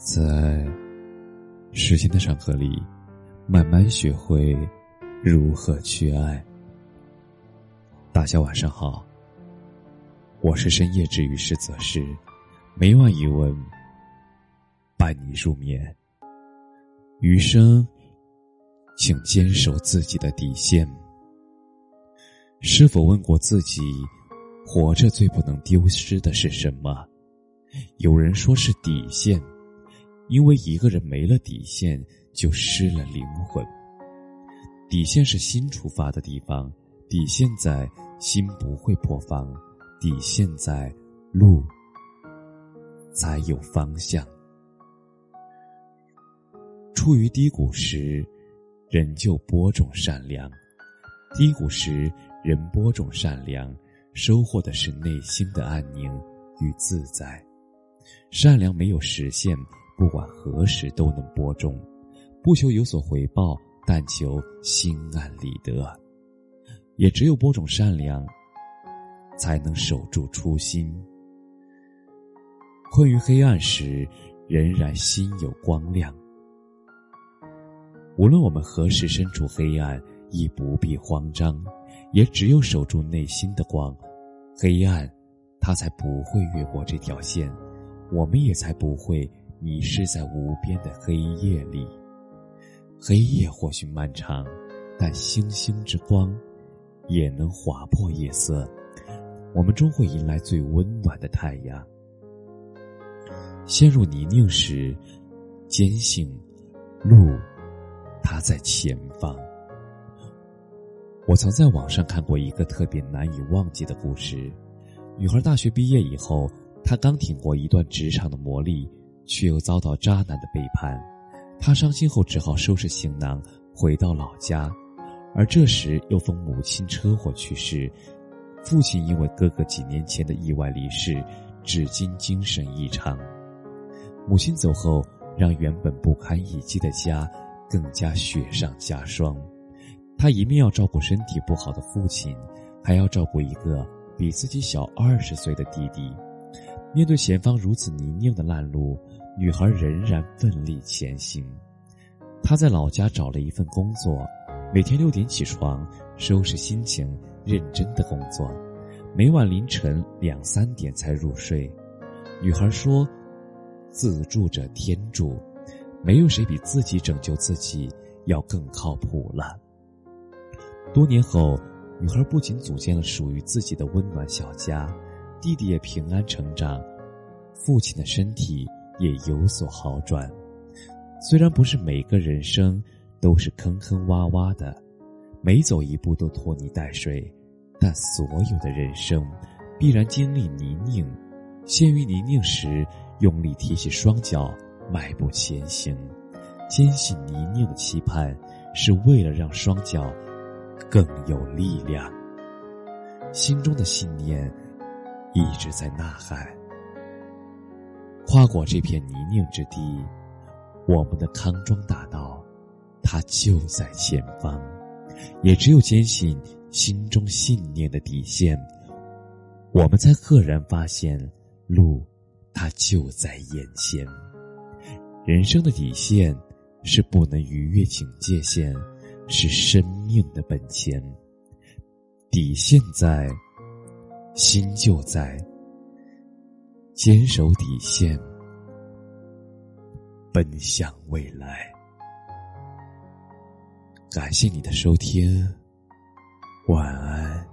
在时间的长河里，慢慢学会如何去爱。大家晚上好，我是深夜治愈师泽师，每晚一问，伴你入眠。余生，请坚守自己的底线。是否问过自己，活着最不能丢失的是什么？有人说是底线，因为一个人没了底线，就失了灵魂。底线是心出发的地方，底线在心不会破防，底线在路才有方向。处于低谷时，人就播种善良；低谷时。人播种善良，收获的是内心的安宁与自在。善良没有实现，不管何时都能播种，不求有所回报，但求心安理得。也只有播种善良，才能守住初心。困于黑暗时，仍然心有光亮。无论我们何时身处黑暗，亦不必慌张。也只有守住内心的光，黑暗，它才不会越过这条线，我们也才不会迷失在无边的黑夜里。黑夜或许漫长，但星星之光也能划破夜色，我们终会迎来最温暖的太阳。陷入泥泞时，坚信路，它在前方。我曾在网上看过一个特别难以忘记的故事。女孩大学毕业以后，她刚挺过一段职场的磨砺，却又遭到渣男的背叛。她伤心后只好收拾行囊回到老家，而这时又逢母亲车祸去世，父亲因为哥哥几年前的意外离世，至今精神异常。母亲走后，让原本不堪一击的家更加雪上加霜。他一面要照顾身体不好的父亲，还要照顾一个比自己小二十岁的弟弟。面对前方如此泥泞的烂路，女孩仍然奋力前行。她在老家找了一份工作，每天六点起床，收拾心情，认真的工作，每晚凌晨两三点才入睡。女孩说：“自助者天助，没有谁比自己拯救自己要更靠谱了。”多年后，女孩不仅组建了属于自己的温暖小家，弟弟也平安成长，父亲的身体也有所好转。虽然不是每个人生都是坑坑洼洼的，每走一步都拖泥带水，但所有的人生必然经历泥泞。陷于泥泞时，用力提起双脚，迈步前行，坚信泥泞的期盼，是为了让双脚。更有力量，心中的信念一直在呐喊。跨过这片泥泞之地，我们的康庄大道，它就在前方。也只有坚信心中信念的底线，我们才赫然发现路，它就在眼前。人生的底线是不能逾越警戒线。是生命的本钱，底线在，心就在。坚守底线，奔向未来。感谢你的收听，晚安。